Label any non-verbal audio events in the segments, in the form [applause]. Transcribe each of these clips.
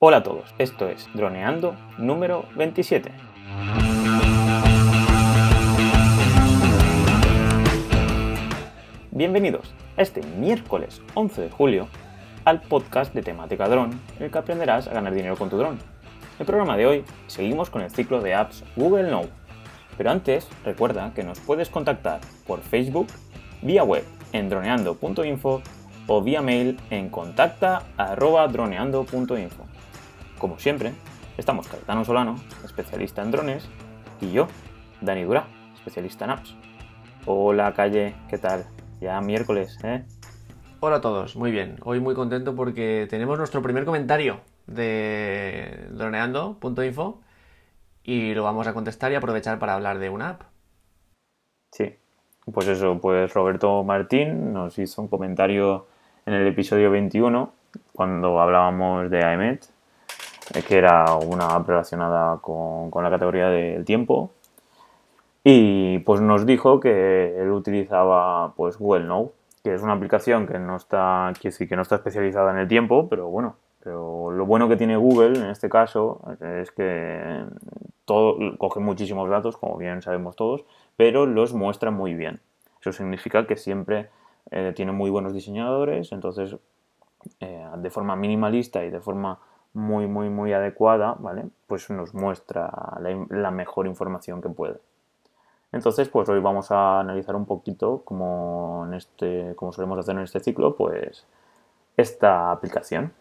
Hola a todos, esto es Droneando número 27. Bienvenidos este miércoles 11 de julio al podcast de temática dron, en el que aprenderás a ganar dinero con tu dron. En el programa de hoy seguimos con el ciclo de apps Google Now. Pero antes, recuerda que nos puedes contactar por Facebook, vía web en droneando.info o vía mail en contacta.droneando.info. Como siempre, estamos Caetano Solano, especialista en drones, y yo, Dani Dura, especialista en apps. Hola, calle, ¿qué tal? Ya miércoles, ¿eh? Hola a todos, muy bien. Hoy muy contento porque tenemos nuestro primer comentario de droneando.info y lo vamos a contestar y aprovechar para hablar de una app. Sí, pues eso, pues Roberto Martín nos hizo un comentario en el episodio 21 cuando hablábamos de AEMET, eh, que era una app relacionada con, con la categoría del tiempo. Y pues nos dijo que él utilizaba pues Google Now, que es una aplicación que no está, que sí, que no está especializada en el tiempo, pero bueno, pero lo bueno que tiene Google en este caso es que todo, coge muchísimos datos, como bien sabemos todos, pero los muestra muy bien. Eso significa que siempre eh, tiene muy buenos diseñadores, entonces eh, de forma minimalista y de forma muy, muy, muy adecuada, ¿vale? Pues nos muestra la, la mejor información que puede. Entonces, pues hoy vamos a analizar un poquito, como, en este, como solemos hacer en este ciclo, pues esta aplicación.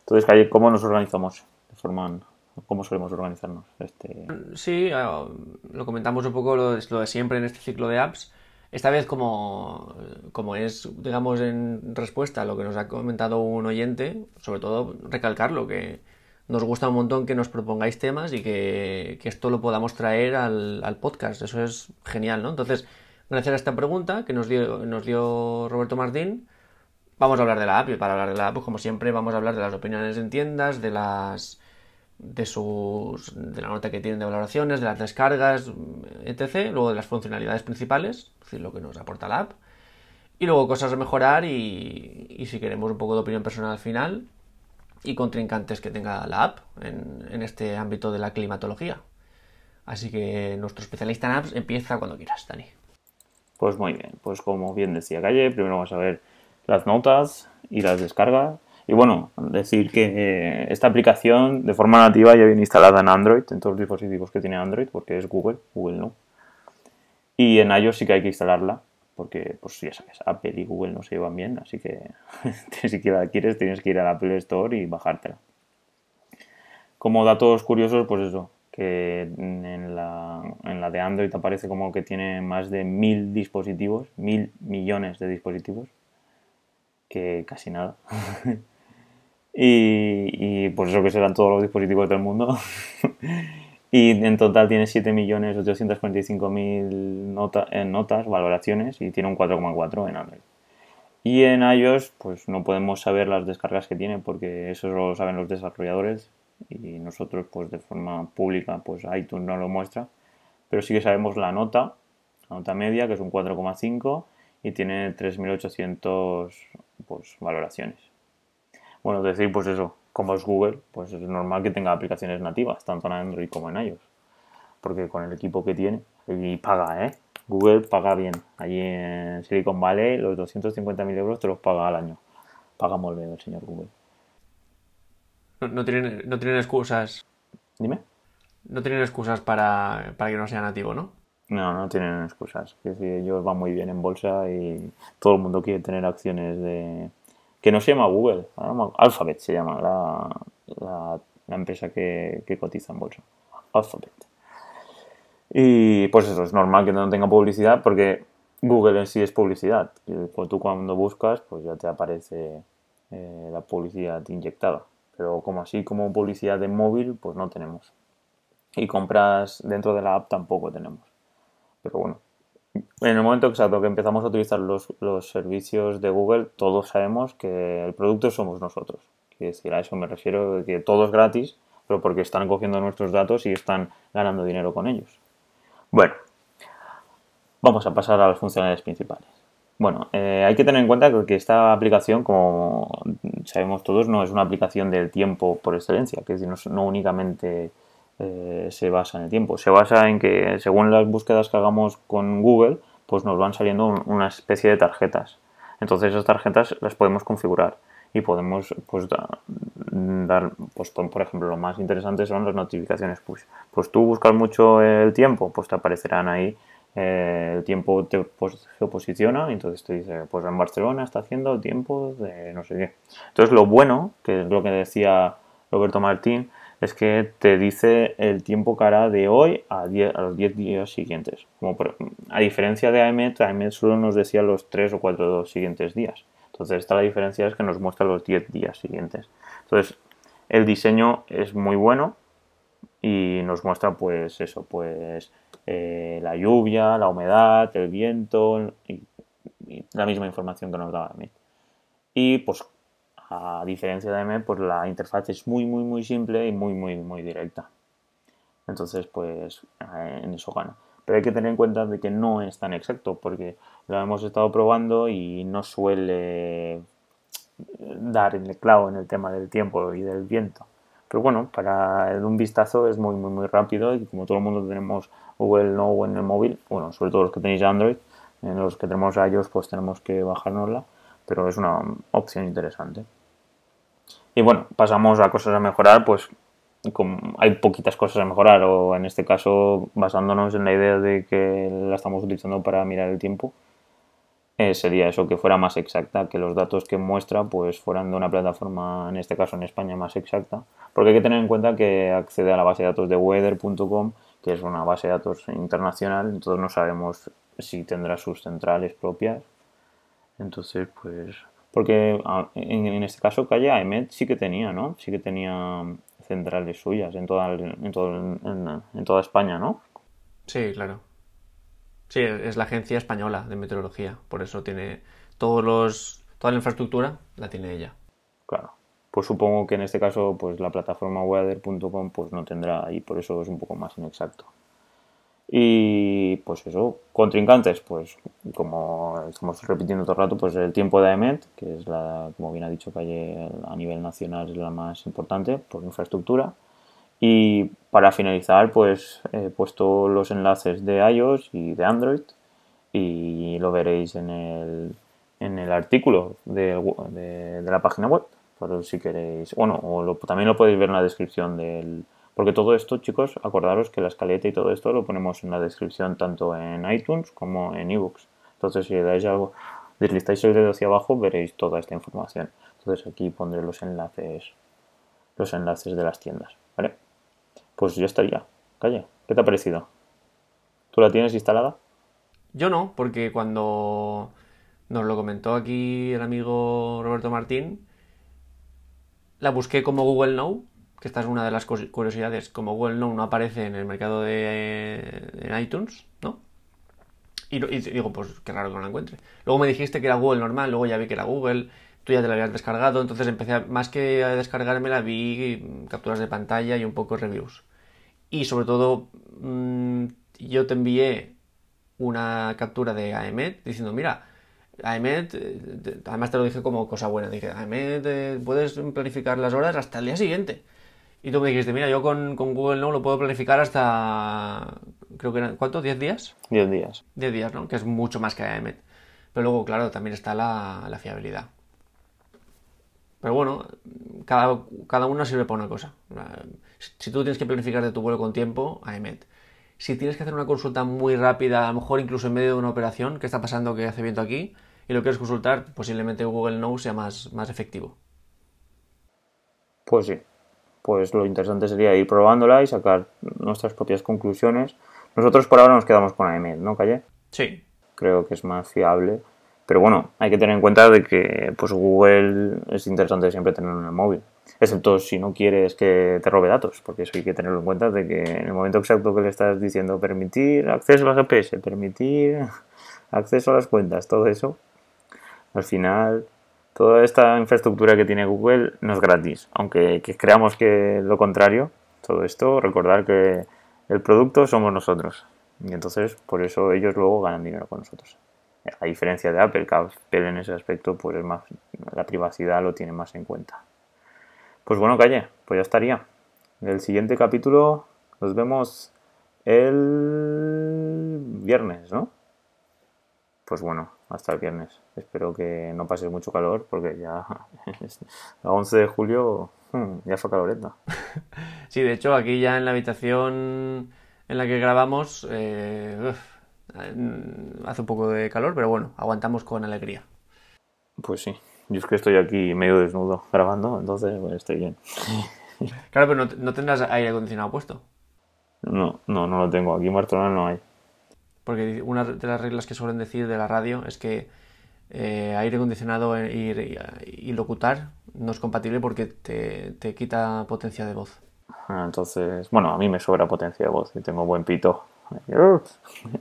Entonces, ¿cómo nos organizamos? De forma, ¿Cómo solemos organizarnos? Este... Sí, ah, lo comentamos un poco lo de, lo de siempre en este ciclo de apps. Esta vez, como, como es, digamos, en respuesta a lo que nos ha comentado un oyente, sobre todo recalcarlo, que nos gusta un montón que nos propongáis temas y que, que esto lo podamos traer al, al, podcast. Eso es genial, ¿no? Entonces, gracias a esta pregunta que nos dio, nos dio Roberto Martín, vamos a hablar de la app. Y para hablar de la app, pues como siempre, vamos a hablar de las opiniones en tiendas, de las de sus de la nota que tienen de valoraciones, de las descargas, etc. Luego de las funcionalidades principales, es decir, lo que nos aporta la app. Y luego cosas a mejorar y, y si queremos un poco de opinión personal al final y contrincantes que tenga la app en, en, este ámbito de la climatología. Así que nuestro especialista en apps empieza cuando quieras, Dani. Pues muy bien, pues como bien decía Calle, primero vamos a ver las notas y las descargas. Y bueno, decir que eh, esta aplicación de forma nativa ya viene instalada en Android, en todos los dispositivos que tiene Android, porque es Google, Google no. Y en iOS sí que hay que instalarla, porque pues ya sabes, Apple y Google no se llevan bien, así que [laughs] si la quieres tienes que ir a la Apple Store y bajártela. Como datos curiosos, pues eso, que en la, en la de Android aparece como que tiene más de mil dispositivos, mil millones de dispositivos, que casi nada. [laughs] y, y pues eso que serán todos los dispositivos del mundo. [laughs] y en total tiene 7.845.000 nota, en notas, valoraciones, y tiene un 4,4 en Android. Y en iOS, pues no podemos saber las descargas que tiene, porque eso lo saben los desarrolladores, y nosotros, pues de forma pública, pues iTunes no lo muestra. Pero sí que sabemos la nota, la nota media, que es un 4,5, y tiene 3.800 pues, valoraciones. Bueno, decir, pues eso, como es Google, pues es normal que tenga aplicaciones nativas, tanto en Android como en iOS. Porque con el equipo que tiene, y paga, ¿eh? Google paga bien. Allí en Silicon Valley los 250.000 euros te los paga al año. Paga muy bien el señor Google. No, no, tienen, no tienen excusas. Dime. No tienen excusas para, para que no sea nativo, ¿no? No, no tienen excusas. Es decir, ellos van muy bien en bolsa y todo el mundo quiere tener acciones de, que no se llama Google, Alphabet se llama la, la, empresa que, que, cotiza en bolsa. Alphabet. Y pues eso, es normal que no tenga publicidad porque Google en sí es publicidad. Y tú cuando buscas, pues ya te aparece eh, la publicidad inyectada. Pero como así como publicidad de móvil, pues no tenemos. Y compras dentro de la app tampoco tenemos. Pero bueno, en el momento exacto que empezamos a utilizar los, los, servicios de Google, todos sabemos que el producto somos nosotros. Quiero decir, a eso me refiero, que todo es gratis, pero porque están cogiendo nuestros datos y están ganando dinero con ellos. Bueno, vamos a pasar a las funcionalidades principales. Bueno, eh, hay que tener en cuenta que esta aplicación, como sabemos todos, no es una aplicación del tiempo por excelencia, que es decir, no, únicamente eh, se basa en el tiempo, se basa en que según las búsquedas que hagamos con Google, pues nos van saliendo una especie de tarjetas. Entonces esas tarjetas las podemos configurar y podemos pues dar, pues por ejemplo, lo más interesante son las notificaciones push. Pues tú buscas mucho el tiempo, pues te aparecerán ahí eh, el tiempo te se posiciona y entonces te dice, pues en Barcelona está haciendo tiempo de no sé qué. Entonces lo bueno, que es lo que decía Roberto Martín, es que te dice el tiempo que hará de hoy a, a los 10 días siguientes. Como a diferencia de AEMET, AEMET solo nos decía los 3 o 4 siguientes días. Entonces esta la diferencia es que nos muestra los 10 días siguientes. Entonces el diseño es muy bueno y nos muestra pues eso, pues eh, la lluvia, la humedad, el viento y, la misma información que nos daba AEMET. Y pues a diferencia de AEMET, pues la interfaz es muy muy muy simple y muy muy muy directa. Entonces pues eh, en eso gana. Pero hay que tener en cuenta de que no es tan exacto porque lo hemos estado probando y no suele dar en el clavo en el tema del tiempo y del viento. Pero bueno, para un vistazo es muy, muy, muy rápido y como todo el mundo tenemos Google Now en el móvil, bueno, sobre todo los que tenéis Android, en los que tenemos iOS pues tenemos que bajárnosla, pero es una opción interesante. Y bueno, pasamos a cosas a mejorar, pues hay poquitas cosas a mejorar, o en este caso basándonos en la idea de que la estamos utilizando para mirar el tiempo, eh, sería eso, que fuera más exacta, que los datos que muestra pues fueran de una plataforma, en este caso en España, más exacta, porque hay que tener en cuenta que accede a la base de datos de weather.com, que es una base de datos internacional, entonces no sabemos si tendrá sus centrales propias. Entonces, pues, porque en, este caso Calle AEMET sí que tenía, ¿no? Sí que tenía centrales suyas en toda, en, todo, en, toda España, ¿no? Sí, claro. Sí, es la agencia española de meteorología, por eso tiene todos los, toda la infraestructura la tiene ella. Claro. Pues supongo que en este caso pues la plataforma weather.com pues no tendrá y por eso es un poco más inexacto. Y pues eso, contrincantes, pues como estamos repitiendo todo el rato, pues el tiempo de AEMET, que es la, como bien ha dicho Calle, a nivel nacional es la más importante por infraestructura. Y para finalizar, pues he puesto los enlaces de iOS y de Android y lo veréis en el, en el artículo de, de, la página web, por si queréis. Bueno, o también lo podéis ver en la descripción del, porque todo esto, chicos, acordaros que la escaleta y todo esto lo ponemos en la descripción tanto en iTunes como en ebooks. Entonces, si le dais algo, deslizáis el dedo hacia abajo, veréis toda esta información. Entonces, aquí pondré los enlaces, los enlaces de las tiendas, ¿vale? Pues ya estaría. Calle, ¿qué te ha parecido? ¿Tú la tienes instalada? Yo no, porque cuando nos lo comentó aquí el amigo Roberto Martín, la busqué como Google Now que esta es una de las curiosidades, como Google no, no aparece en el mercado de iTunes, ¿no? Y, digo, pues qué raro que no la encuentre. Luego me dijiste que era Google normal, luego ya vi que era Google, tú ya te la habías descargado, entonces empecé, más que a descargármela, vi capturas de pantalla y un poco reviews. Y sobre todo, mm, yo te envié una captura de AEMET diciendo, mira, AEMET, eh, además te lo dije como cosa buena, dije, AEMET, eh, puedes planificar las horas hasta el día siguiente. Y tú me dijiste, mira, yo con, Google no lo puedo planificar hasta, creo que eran, ¿cuánto? ¿10 días? 10 días. 10 días, ¿no? Que es mucho más que AEMET. Pero luego, claro, también está la, fiabilidad. Pero bueno, cada, cada uno sirve para una cosa. Si tú tienes que planificar de tu vuelo con tiempo, AEMET. Si tienes que hacer una consulta muy rápida, a lo mejor incluso en medio de una operación, ¿qué está pasando que hace viento aquí? Y lo quieres consultar, posiblemente Google Now sea más, más efectivo. Pues sí pues lo interesante sería ir probándola y sacar nuestras propias conclusiones. Nosotros por ahora nos quedamos con AEMET, ¿no, Calle? Sí. Creo que es más fiable. Pero bueno, hay que tener en cuenta de que pues Google es interesante siempre tenerlo en el móvil. Excepto si no quieres que te robe datos, porque eso hay que tenerlo en cuenta de que en el momento exacto que le estás diciendo permitir acceso a las GPS, permitir [laughs] acceso a las cuentas, todo eso, al final toda esta infraestructura que tiene Google no es gratis, aunque creamos que lo contrario, todo esto, recordar que el producto somos nosotros. Y entonces, por eso ellos luego ganan dinero con nosotros. A diferencia de Apple, que Apple en ese aspecto, pues es más, la privacidad lo tiene más en cuenta. Pues bueno, calle, pues ya estaría. En el siguiente capítulo nos vemos el viernes, ¿no? Pues bueno, hasta el viernes. Espero que no pase mucho calor porque ya [laughs] a 11 de julio hmm, ya fue caloreta. [laughs] Sí, de hecho aquí ya en la habitación en la que grabamos eh, hace un poco de calor, pero bueno, aguantamos con alegría. Pues sí, yo es que estoy aquí medio desnudo grabando, entonces pues, estoy bien. [laughs] Claro, pero no, tendrás aire acondicionado puesto. No, no, no lo tengo. Aquí en Barcelona no hay. Porque una de las reglas que suelen decir de la radio es que eh, aire acondicionado y, locutar no es compatible porque te, quita potencia de voz. Ah, entonces, bueno, a mí me sobra potencia de voz y tengo buen pito. [laughs]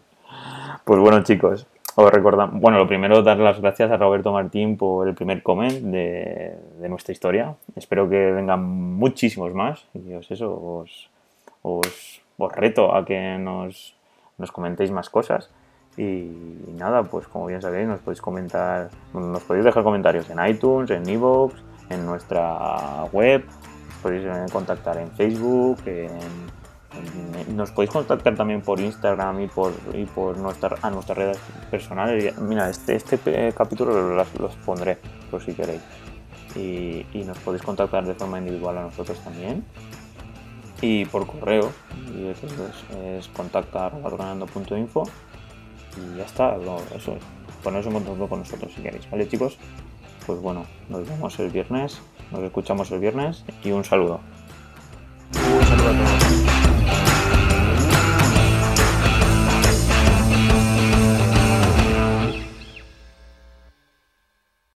Pues bueno, chicos, os recordamos. Bueno, lo primero, dar las gracias a Roberto Martín por el primer comment de, nuestra historia. Espero que vengan muchísimos más y os eso, os, os, os reto a que nos nos comentéis más cosas. Y nada, pues como bien sabéis, nos podéis comentar, nos podéis dejar comentarios en iTunes, en Evox, en nuestra web, nos podéis eh, contactar en Facebook, nos podéis contactar también por Instagram y por, y por nuestra, a nuestras redes personales. Mira, este, este capítulo los, los pondré, por si queréis. Y, y, nos podéis contactar de forma individual a nosotros también y por correo. Y eso es, es contacta.info y ya está, eso es. Poneros en contacto con nosotros si queréis, ¿vale chicos? Pues bueno, nos vemos el viernes, nos escuchamos el viernes y un saludo.